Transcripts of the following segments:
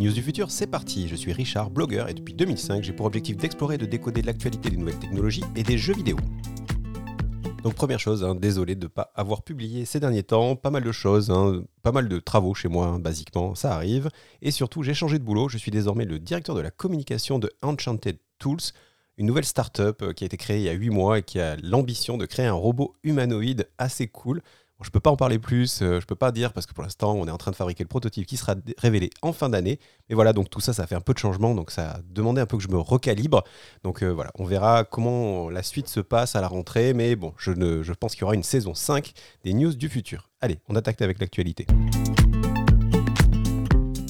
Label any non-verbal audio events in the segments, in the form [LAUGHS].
news du futur, c'est parti. Je suis Richard, blogueur, et depuis 2005, j'ai pour objectif d'explorer et de décoder l'actualité des nouvelles technologies et des jeux vidéo. Donc première chose, hein, désolé de ne pas avoir publié ces derniers temps, pas mal de choses, hein, pas mal de travaux chez moi, hein, basiquement, ça arrive. Et surtout, j'ai changé de boulot, je suis désormais le directeur de la communication de Enchanted Tools, une nouvelle startup euh, qui a été créée il y a 8 mois et qui a l'ambition de créer un robot humanoïde assez cool je ne peux pas en parler plus, euh, je ne peux pas dire parce que pour l'instant, on est en train de fabriquer le prototype qui sera révélé en fin d'année. Mais voilà, donc tout ça, ça fait un peu de changement, donc ça a demandé un peu que je me recalibre. Donc euh, voilà, on verra comment la suite se passe à la rentrée, mais bon, je, ne, je pense qu'il y aura une saison 5 des news du futur. Allez, on attaque avec l'actualité.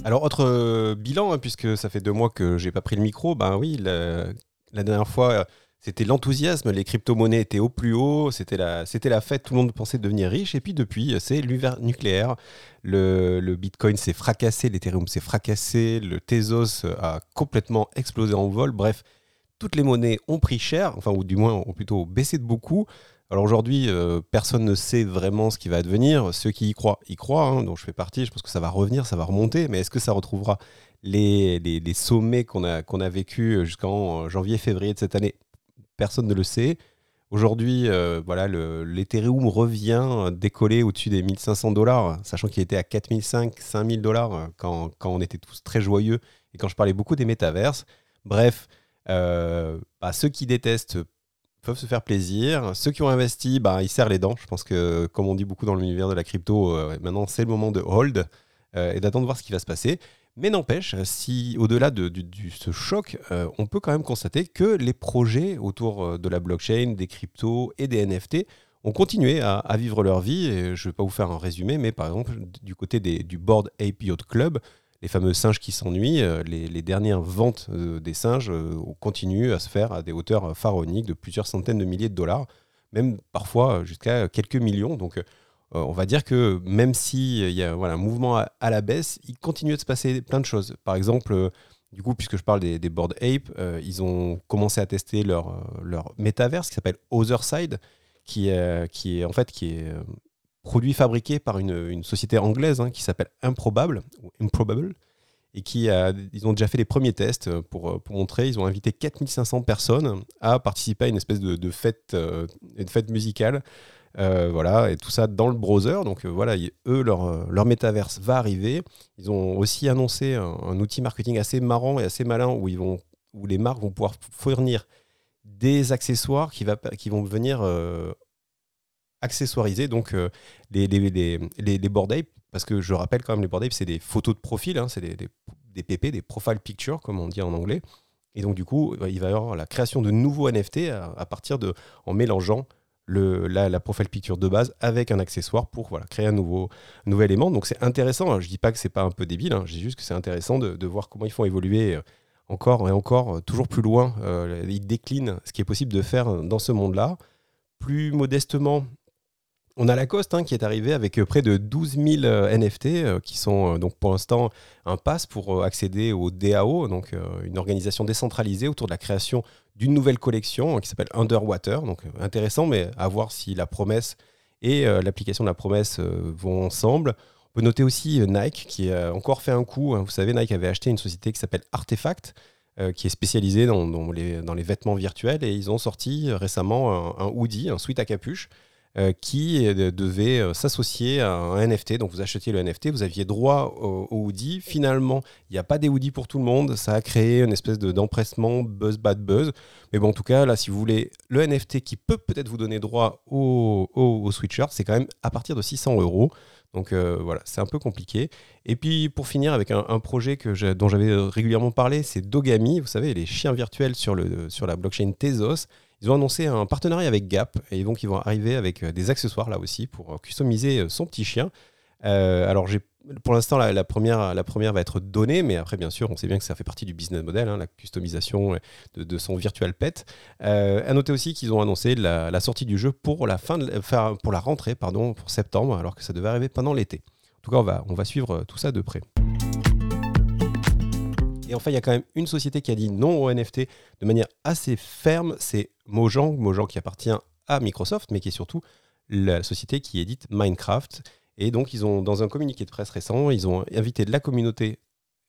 Alors, autre euh, bilan, hein, puisque ça fait deux mois que j'ai pas pris le micro, ben oui, la dernière fois c'était l'enthousiasme, les crypto-monnaies étaient au plus haut, c'était la, la fête, tout le monde pensait devenir riche, et puis depuis, c'est l'univers nucléaire. Le, le Bitcoin s'est fracassé, l'Ethereum s'est fracassé, le Tezos a complètement explosé en vol, bref, toutes les monnaies ont pris cher, enfin, ou du moins ont plutôt baissé de beaucoup. Alors aujourd'hui, euh, personne ne sait vraiment ce qui va advenir. Ceux qui y croient, y croient, hein, dont je fais partie. Je pense que ça va revenir, ça va remonter. Mais est-ce que ça retrouvera les, les, les sommets qu'on a, qu'on a vécu jusqu'en janvier, février de cette année? Personne ne le sait. Aujourd'hui, euh, voilà, l'Ethereum revient décoller au-dessus des 1500 dollars, sachant qu'il était à 4500, 5000 dollars euh, quand, on était tous très joyeux et quand je parlais beaucoup des métaverses. Bref, euh, bah, ceux qui détestent peuvent se faire plaisir. Ceux qui ont investi, bah, ils serrent les dents. Je pense que, comme on dit beaucoup dans l'univers de la crypto, maintenant c'est le moment de hold et d'attendre voir ce qui va se passer. Mais n'empêche, si au-delà de, ce choc, euh, on peut quand même constater que les projets autour euh, de la blockchain, des cryptos et des NFT ont continué à, vivre leur vie. Je ne vais pas vous faire un résumé, mais par exemple, du côté du Board Ape Club, les fameux singes qui s'ennuient, euh, les, dernières ventes des singes continuent à se faire à des hauteurs pharaoniques de plusieurs centaines de milliers de dollars, même parfois jusqu'à quelques millions. Donc euh, on va dire que même s'il y a voilà, un mouvement à, la baisse, il continue de se passer plein de choses. Par exemple, euh, du coup, puisque je parle des, des Board Ape, euh, ils ont commencé à tester leur, leur métaverse qui s'appelle Otherside, qui, qui est en fait qui est produit fabriqué par une, société anglaise hein, qui s'appelle Improbable, ou Improbable, et qui a, ils ont déjà fait les premiers tests pour, pour montrer. Ils ont invité 4500 personnes à participer à une espèce de, de fête, une fête musicale euh, voilà, et tout ça dans le browser. Donc euh, voilà, eux, leur, euh, leur métaverse va arriver. Ils ont aussi annoncé un, outil marketing assez marrant et assez malin où, ils vont, où les marques vont pouvoir fournir des accessoires qui, va, qui vont venir accessoiriser donc les, les, les, les, board apes, parce que je rappelle quand même les board apes, c'est des photos de profil, hein, c'est des, des, PP, des profile pictures comme on dit en anglais. Et donc du coup, il va y avoir la création de nouveaux NFT à partir de en mélangeant la, profile picture de base avec un accessoire pour voilà, créer un nouveau, nouvel élément. Donc c'est intéressant, hein. je dis pas que c'est pas un peu débile, hein. je dis juste que c'est intéressant de, voir comment ils font évoluer euh, encore et encore, euh, toujours plus loin. Euh, ils déclinent ce qui est possible de faire dans ce monde-là. Plus modestement, on a Lacoste hein, qui est arrivé avec euh, près de 12 000 euh, NFT euh, qui sont donc pour l'instant un pass pour accéder au DAO, donc une organisation décentralisée autour de la création d'une nouvelle collection qui s'appelle Underwater. Donc intéressant, mais à voir si la promesse et l'application de la promesse vont ensemble. On peut noter aussi Nike qui a encore fait un coup. Hein. Vous savez, Nike avait acheté une société qui s'appelle Artefact. qui est spécialisée dans, les, vêtements virtuels et ils ont sorti récemment un, un hoodie, un sweat à capuche euh, qui euh, devait euh, s'associer à un NFT. Donc vous achetiez le NFT, vous aviez droit au, hoodie. Finalement, il n'y a pas des hoodies pour tout le monde. Ça a créé une espèce d'empressement buzz bad buzz. Mais bon, en tout cas, là, si vous voulez le NFT qui peut peut-être vous donner droit au, au, sweatshirt, c'est quand même à partir de 600 euros. Donc voilà, c'est un peu compliqué. Et puis pour finir avec un, projet que dont j'avais régulièrement parlé, c'est Dogami, vous savez, les chiens virtuels sur, le, sur la blockchain Tezos. Ils ont annoncé un partenariat avec Gap et ils vont arriver avec euh, des accessoires là aussi pour euh, customiser euh, son petit chien. alors pour l'instant, la, première, va être donnée, mais après, bien sûr, on sait bien que ça fait partie du business model, hein, la customisation de, son virtual pet. Euh, à noter aussi qu'ils ont annoncé la, sortie du jeu pour la, fin pour la rentrée, pardon, pour septembre, alors que ça devait arriver pendant l'été. En tout cas, on va suivre tout ça de près. Et enfin, il y a quand même une société qui a dit non au NFT de manière assez ferme, c'est Mojang, Mojang qui appartient à Microsoft, mais qui est surtout la société qui édite Minecraft. Et donc, ils ont, dans un communiqué de presse récent, ils ont invité la communauté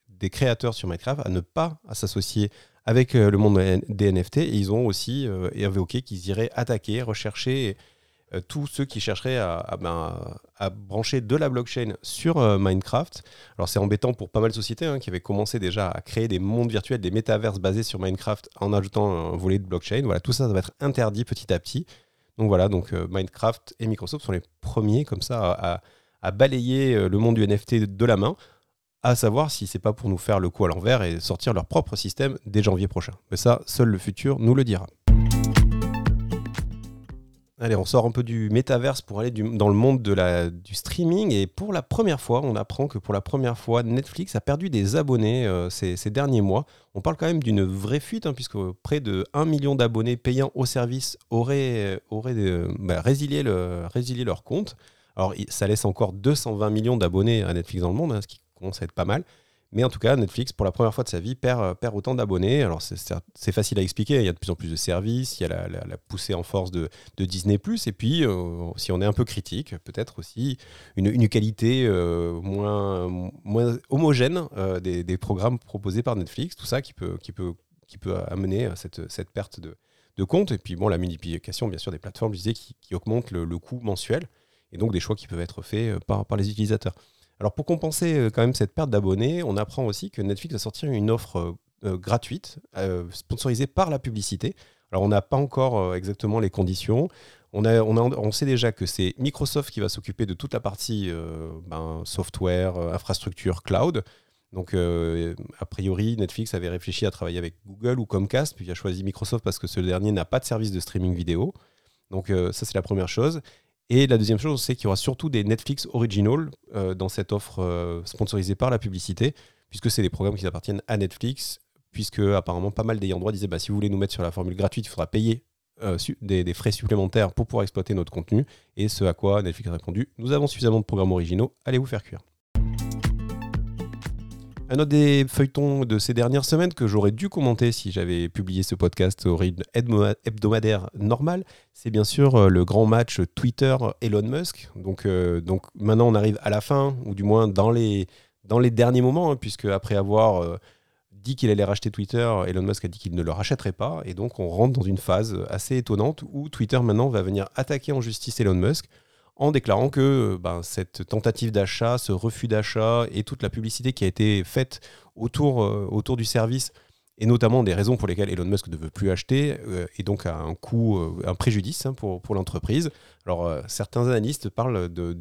des créateurs sur Minecraft à ne pas s'associer avec le monde des NFT. Et ils ont aussi évoqué qu'ils iraient attaquer, rechercher tous ceux qui chercheraient à, ben, à, brancher de la blockchain sur Minecraft. Alors c'est embêtant pour pas mal de sociétés hein, qui avaient commencé déjà à créer des mondes virtuels, des métaverses basés sur Minecraft en ajoutant un volet de blockchain. Voilà, tout ça, va être interdit petit à petit. Donc voilà, donc Minecraft et Microsoft sont les premiers comme ça à, balayer euh, le monde du NFT de la main, à savoir si c'est pas pour nous faire le coup à l'envers et sortir leur propre système dès janvier prochain. Mais ça, seul le futur nous le dira. Allez, on sort un peu du métaverse pour aller dans le monde du streaming. Et pour la première fois, on apprend que pour la première fois, Netflix a perdu des abonnés euh, ces, derniers mois. On parle quand même d'une vraie fuite, hein, puisque près de 1 million d'abonnés payant au service auraient, auraient euh, bah, résilié, résilié leur compte. Alors, ça laisse encore 220 millions d'abonnés à Netflix dans le monde, hein, ce qui commence à être pas mal. Mais en tout cas, Netflix, pour la première fois de sa vie, perd, euh, perd autant d'abonnés. Alors, c'est facile à expliquer. Il y a de plus en plus de services. Il y a la, poussée en force de, Disney. Et puis, euh, si on est un peu critique, peut-être aussi une, qualité euh, moins, moins homogène des, programmes proposés par Netflix. Tout ça qui peut, qui peut, qui peut amener cette, cette perte de, de compte. Et puis, bon, la multiplication, bien sûr, des plateformes, je disais, qui, qui augmente le, le coût mensuel et donc des choix qui peuvent être faits par, par les utilisateurs. Alors pour compenser euh, quand même cette perte d'abonnés, on apprend aussi que Netflix va sortir une offre euh, gratuite, sponsorisée par la publicité. Alors on n'a pas encore exactement les conditions. On, a, on, on, sait déjà que c'est Microsoft qui va s'occuper de toute la partie ben, software, infrastructure, cloud. Donc, a priori, Netflix avait réfléchi à travailler avec Google ou Comcast, puis il a choisi Microsoft parce que ce dernier n'a pas de service de streaming vidéo. Donc, ça, c'est la première chose. Et la deuxième chose, c'est qu'il y aura surtout des Netflix Original euh, dans cette offre euh, sponsorisée par la publicité, puisque c'est des programmes qui appartiennent à Netflix, puisque apparemment pas mal d'ayants droit disaient bah, si vous voulez nous mettre sur la formule gratuite, il faudra payer euh, des, frais supplémentaires pour pouvoir exploiter notre contenu. Et ce à quoi Netflix a répondu nous avons suffisamment de programmes originaux, allez vous faire cuire. Un autre des feuilletons de ces dernières semaines que j'aurais dû commenter si j'avais publié ce podcast au rythme hebdomadaire normal, c'est bien sûr euh, le grand match Twitter-Elon Musk. Donc, euh, donc maintenant on arrive à la fin, ou du moins dans les, dans les derniers moments, hein, puisque après avoir euh, dit qu'il allait racheter Twitter, Elon Musk a dit qu'il ne le rachèterait pas. Et donc on rentre dans une phase assez étonnante où Twitter maintenant va venir attaquer en justice Elon Musk en déclarant que ben, cette tentative d'achat, ce refus d'achat et toute la publicité qui a été faite autour, euh, autour du service, et notamment des raisons pour lesquelles Elon Musk ne veut plus acheter, euh, et donc un coût, euh, un préjudice hein, pour, pour l'entreprise. Alors certains analystes parlent de,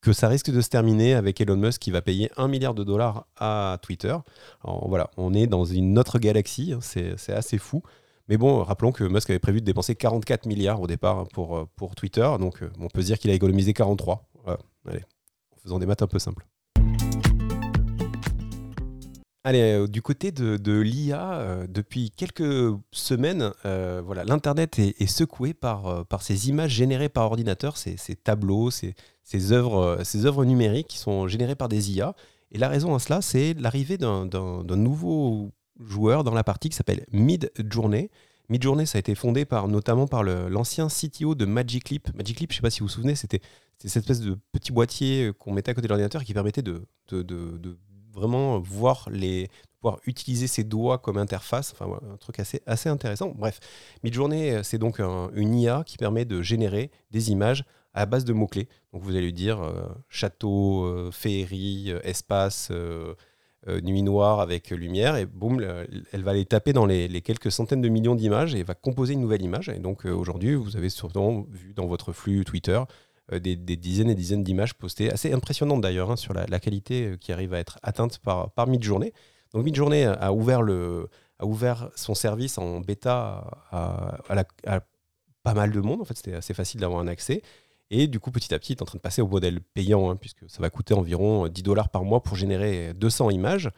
que ça risque de se terminer avec Elon Musk qui va payer un milliard de dollars à Twitter. Alors, voilà, on est dans une autre galaxie, hein, c'est assez fou. Mais bon, rappelons que Musk avait prévu de dépenser 44 milliards au départ pour, euh, pour Twitter. Donc euh, on peut se dire qu'il a économisé 43. allez, en faisant des maths un peu simples. Allez, euh, du côté de, l'IA, depuis quelques semaines, voilà, l'Internet est, secoué par, par ces images générées par ordinateur, ces, ces tableaux, ces, ces, œuvres, ces œuvres numériques qui sont générées par des IA. Et la raison à cela, c'est l'arrivée d'un nouveau joueur dans la partie qui s'appelle Mid Journey. Mid Journey, ça a été fondé par, notamment par l'ancien CTO de Magic Leap. Magic Leap, je ne sais pas si vous vous souvenez, c'était cette espèce de petit boîtier qu'on mettait à côté de l'ordinateur qui permettait de, de, vraiment voir les pouvoir utiliser ses doigts comme interface, enfin un truc assez, assez intéressant. Bref, Midjourney, c'est donc une IA qui permet de générer des images à base de mots-clés. Donc vous allez lui dire euh, château, euh, féerie, euh, espace, euh, nuit noire avec lumière, et boum, elle va les taper dans les, quelques centaines de millions d'images et va composer une nouvelle image. Et donc euh, aujourd'hui, vous avez sûrement vu dans votre flux Twitter euh, des, dizaines et dizaines d'images postées, assez impressionnantes d'ailleurs, hein, sur la, qualité qui arrive à être atteinte par, par Midjourney. Donc Midjourney a ouvert, le, a ouvert son service en bêta à pas mal de monde, en fait c'était assez facile d'avoir un accès. Et du coup, petit à petit, il est en train de passer au modèle payant, hein, puisque ça va coûter environ 10 dollars par mois pour générer 200 images.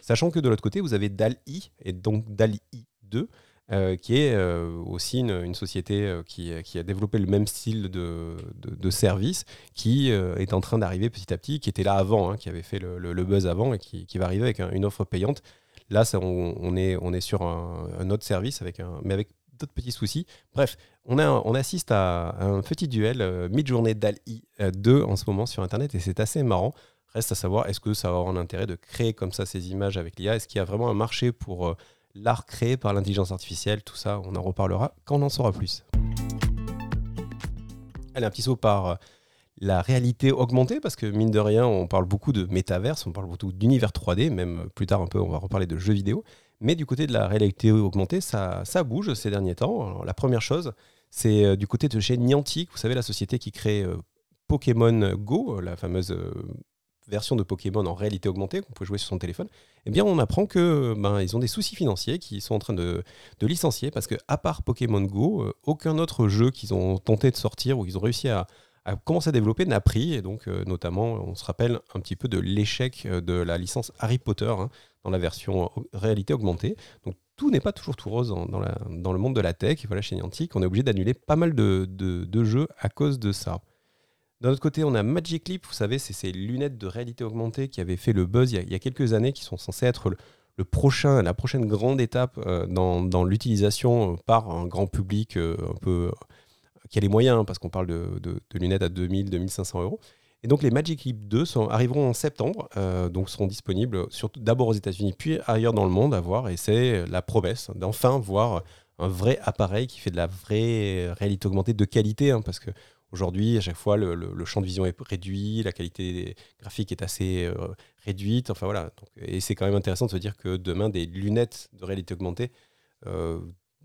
Sachant que de l'autre côté, vous avez DAL-I, et donc DAL-I 2, euh, qui est euh, aussi une, société euh, qui, a développé le même style de, service, qui est en train d'arriver petit à petit, qui était là avant, hein, qui avait fait le, buzz avant, et qui, va arriver avec une offre payante. Là, on, est, on est sur un, autre service, mais avec d'autres petits soucis. Bref, on, assiste à un petit duel euh, mid-journée DALI 2 euh, en ce moment sur Internet et c'est assez marrant. Reste à savoir, est-ce que ça va avoir un intérêt de créer comme ça ces images avec l'IA Est-ce qu'il y a vraiment un marché pour euh, l'art créé par l'intelligence artificielle? Tout ça, on en reparlera quand on en saura plus. Allez, un petit saut par euh, la réalité augmentée, parce que mine de rien, on parle beaucoup de métaverse, on parle beaucoup d'univers 3D, même plus tard un peu, on va reparler de jeux vidéo. Mais du côté de la réalité augmentée, ça bouge ces derniers temps. la première chose, c'est euh, du côté de chez Niantic, vous savez, la société qui crée Pokémon Go, la fameuse version de Pokémon en réalité augmentée qu'on peut jouer sur son téléphone, eh bien on apprend que ben, ils ont des soucis financiers qui sont en train de, licencier parce que à part Pokémon Go, euh, aucun autre jeu qu'ils ont tenté de sortir ou qu'ils ont réussi à, commencer à développer n'a pris. Et donc euh, notamment, on se rappelle un petit peu de l'échec euh, de la licence Harry Potter hein, dans la version réalité augmentée. Tout n'est pas toujours tout rose dans, le monde de la tech. Voilà, chez Niantic, on est obligé d'annuler pas mal de, de jeux à cause de ça. D'un autre côté, on a Magic Leap, vous savez, c'est ces lunettes de réalité augmentée qui avaient fait le buzz il y a, quelques années, qui sont censées être la prochaine grande étape euh, dans, l'utilisation euh, par un grand public euh, un peu qui a les moyens, hein, parce qu'on parle de, lunettes à 2000, 2500 euros. Et donc les Magic Leap 2 sont, arriveront en septembre, donc seront disponibles surtout d'abord aux États-Unis, puis ailleurs dans le monde à voir. Et c'est la promesse d'enfin voir un vrai appareil qui fait de la vraie réalité augmentée de qualité, hein, parce que Aujourd'hui, à chaque fois, le, champ de vision est réduit, la qualité graphique est assez euh, réduite. Enfin voilà. et c'est quand même intéressant de se dire que demain, des lunettes de réalité augmentée euh,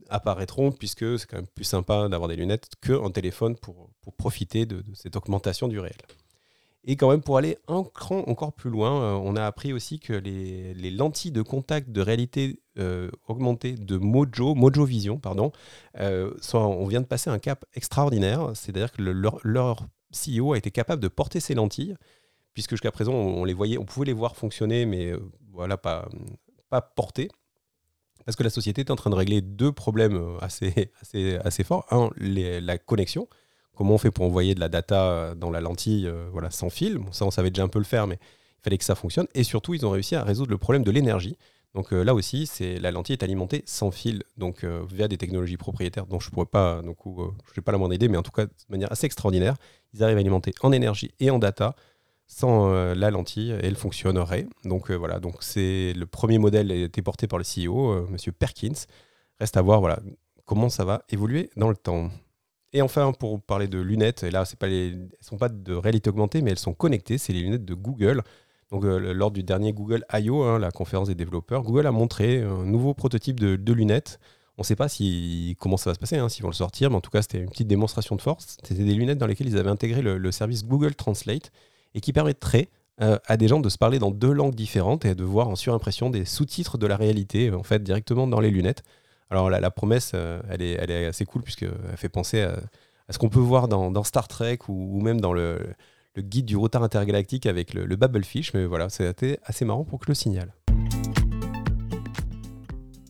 apparaîtront, puisque c'est quand même plus sympa d'avoir des lunettes qu'un téléphone pour, profiter de, cette augmentation du réel. Et quand même, pour aller un cran encore plus loin, euh, on a appris aussi que les, lentilles de contact de réalité euh, augmentée de Mojo, Mojo Vision, pardon, euh, on vient de passer un cap extraordinaire. C'est-à-dire que leur, CEO a été capable de porter ces lentilles, puisque jusqu'à présent, on, les voyait, on pouvait les voir fonctionner, mais voilà, pas, pas porter. Parce que la société est en train de régler deux problèmes assez, [LAUGHS] assez, assez forts. Un, la connexion comment on fait pour envoyer de la data euh, dans la lentille euh, voilà, sans fil. ça, on savait déjà un peu le faire, mais il fallait que ça fonctionne. Et surtout, ils ont réussi à résoudre le problème de l'énergie. Donc euh, là aussi, la lentille est alimentée sans fil, donc via des technologies propriétaires dont je pourrais pas, donc je n'ai pas la moindre idée, mais en tout cas de manière assez extraordinaire, ils arrivent à alimenter en énergie et en data sans la lentille et elle fonctionnerait. Donc voilà, donc c'est le premier modèle a été porté par le CEO, Monsieur Perkins. Reste à voir voilà comment ça va évoluer dans le temps. Et enfin, pour parler de lunettes, et là, sont pas de réalité augmentée, mais elles sont connectées, c'est les lunettes de Google. Euh, lors du dernier Google I.O., hein, la conférence des développeurs, Google a montré un nouveau prototype de, lunettes. On ne sait pas comment ça va se passer, hein, s'ils vont le sortir, mais en tout cas, c'était une petite démonstration de force. C'était des lunettes dans lesquelles ils avaient intégré le, service Google Translate et qui permettrait euh, à des gens de se parler dans deux langues différentes et de voir en surimpression des sous-titres de la réalité, en fait, directement dans les lunettes. Alors la, promesse, euh, elle, est, assez cool puisqu'elle fait penser à, ce qu'on peut voir dans, Star Trek ou, même dans le, guide du retard intergalactique avec le, le Babblefish. Mais voilà, c'est assez marrant pour que je le signale.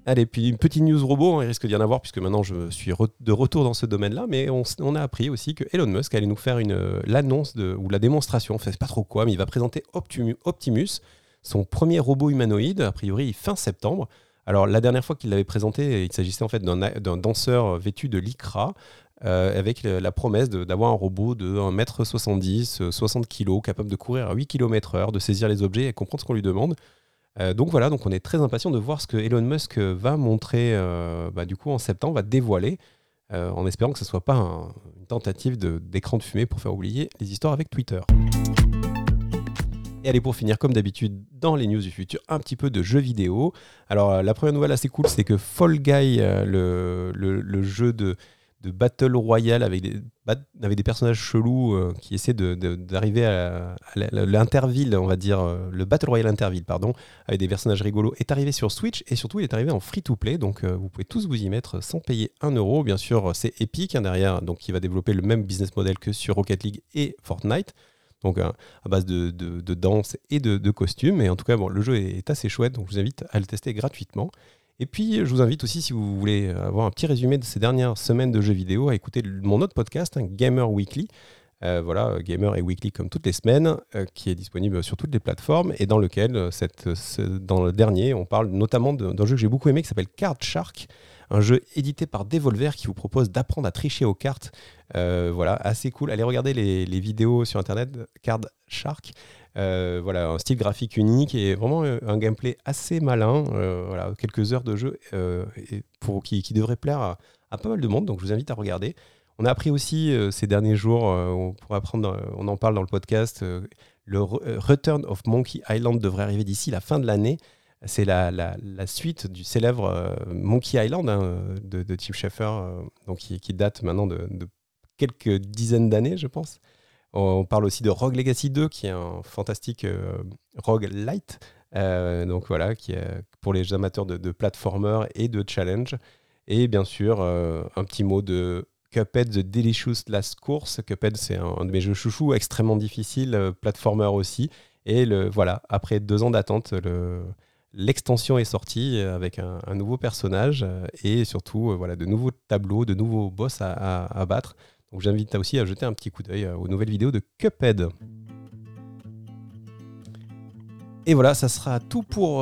Allez, puis une petite news robot, hein, il risque d'y en avoir puisque maintenant je suis de retour dans ce domaine-là, mais on, a appris aussi que Elon Musk allait nous faire l'annonce ou la démonstration, enfin c'est pas trop quoi, mais il va présenter Optimus, son premier robot humanoïde, a priori fin septembre. Alors la dernière fois qu'il l'avait présenté, il s'agissait en fait d'un danseur vêtu de lycra, euh, avec la promesse d'avoir un robot de 1m70, 60 kg, capable de courir à 8 km/h, de saisir les objets et comprendre ce qu'on lui demande. Euh, donc voilà, donc on est très impatient de voir ce que Elon Musk va montrer euh, bah, du coup en septembre, va dévoiler, en espérant que ce ne soit pas une tentative d'écran de fumée pour faire oublier les histoires avec Twitter. Et allez, pour finir, comme d'habitude, dans les news du futur, un petit peu de jeux vidéo. Alors, euh, la première nouvelle assez cool, c'est que Fall Guy, euh, le, jeu de, Battle Royale avec des, personnages chelous euh, qui essaient d'arriver à, l'interville, on va dire, le Battle Royale Interville, pardon, avec des personnages rigolos, est arrivé sur Switch et surtout il est arrivé en free-to-play, donc vous pouvez tous vous y mettre sans payer 1 euro. Bien sûr, c'est Epic hein, derrière, donc qui va développer le même business model que sur Rocket League et Fortnite donc à, base de, danse et de, costumes. Et en tout cas, bon, le jeu est, assez chouette, donc je vous invite à le tester gratuitement. Et puis, je vous invite aussi, si vous voulez avoir un petit résumé de ces dernières semaines de jeux vidéo, à écouter mon autre podcast, hein, Gamer Weekly. Euh, voilà, Gamer et Weekly comme toutes les semaines, euh, qui est disponible sur toutes les plateformes et dans lequel, euh, dans le dernier, on parle notamment d'un jeu que j'ai beaucoup aimé qui s'appelle Card Shark, un jeu édité par Devolver qui vous propose d'apprendre à tricher aux cartes. Euh, voilà, assez cool. Allez regarder les, vidéos sur internet, Card Shark. voilà, un style graphique unique et vraiment un gameplay assez malin. voilà, quelques heures de jeu pour, qui, devrait plaire à, pas mal de monde. Donc je vous invite à regarder. On a appris aussi ces derniers jours, apprendre, on en parle dans le podcast, le Return of Monkey Island devrait arriver d'ici la fin de l'année. C'est la, suite du célèbre euh, Monkey Island hein, de, Tim Schafer, euh, donc qui, date maintenant de, quelques dizaines d'années, je pense. On parle aussi de Rogue Legacy 2, qui est un fantastique euh, Rogue Light. donc voilà, qui est pour les amateurs de, de et de challenge. Et bien sûr, un petit mot de Cuphead The Delicious Last Course. Cuphead, c'est un, de mes jeux chouchous, extrêmement difficile, platformer aussi. Et le, voilà, après deux ans d'attente, le, L'extension est sortie avec un, nouveau personnage euh, et surtout euh, voilà, de nouveaux tableaux, de nouveaux boss à, battre. Donc j'invite aussi à jeter un petit coup d'œil euh, aux nouvelles vidéos de Cuphead. Et voilà, ça sera tout pour,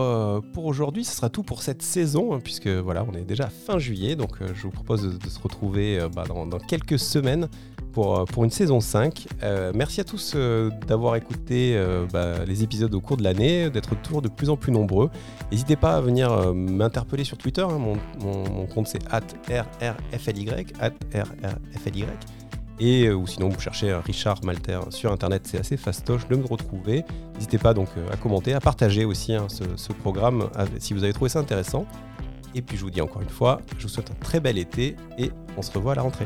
aujourd'hui, ça sera tout pour cette saison, hein, puisque voilà, on est déjà fin juillet, donc je vous propose de, se retrouver bah, dans, quelques semaines pour, euh, pour une saison 5. Euh, merci à tous euh, d'avoir écouté bah, les épisodes au cours de l'année, d'être toujours de plus en plus nombreux. N'hésitez pas à venir m'interpeller sur Twitter. Hein. mon, compte c'est rrfly, rrfly. Et, ou sinon, vous cherchez Richard Malter sur Internet, c'est assez fastoche de me retrouver. N'hésitez pas donc à commenter, à partager aussi hein, ce, programme si vous avez trouvé ça intéressant. Et puis je vous dis encore une fois, je vous souhaite un très bel été et on se revoit à la rentrée.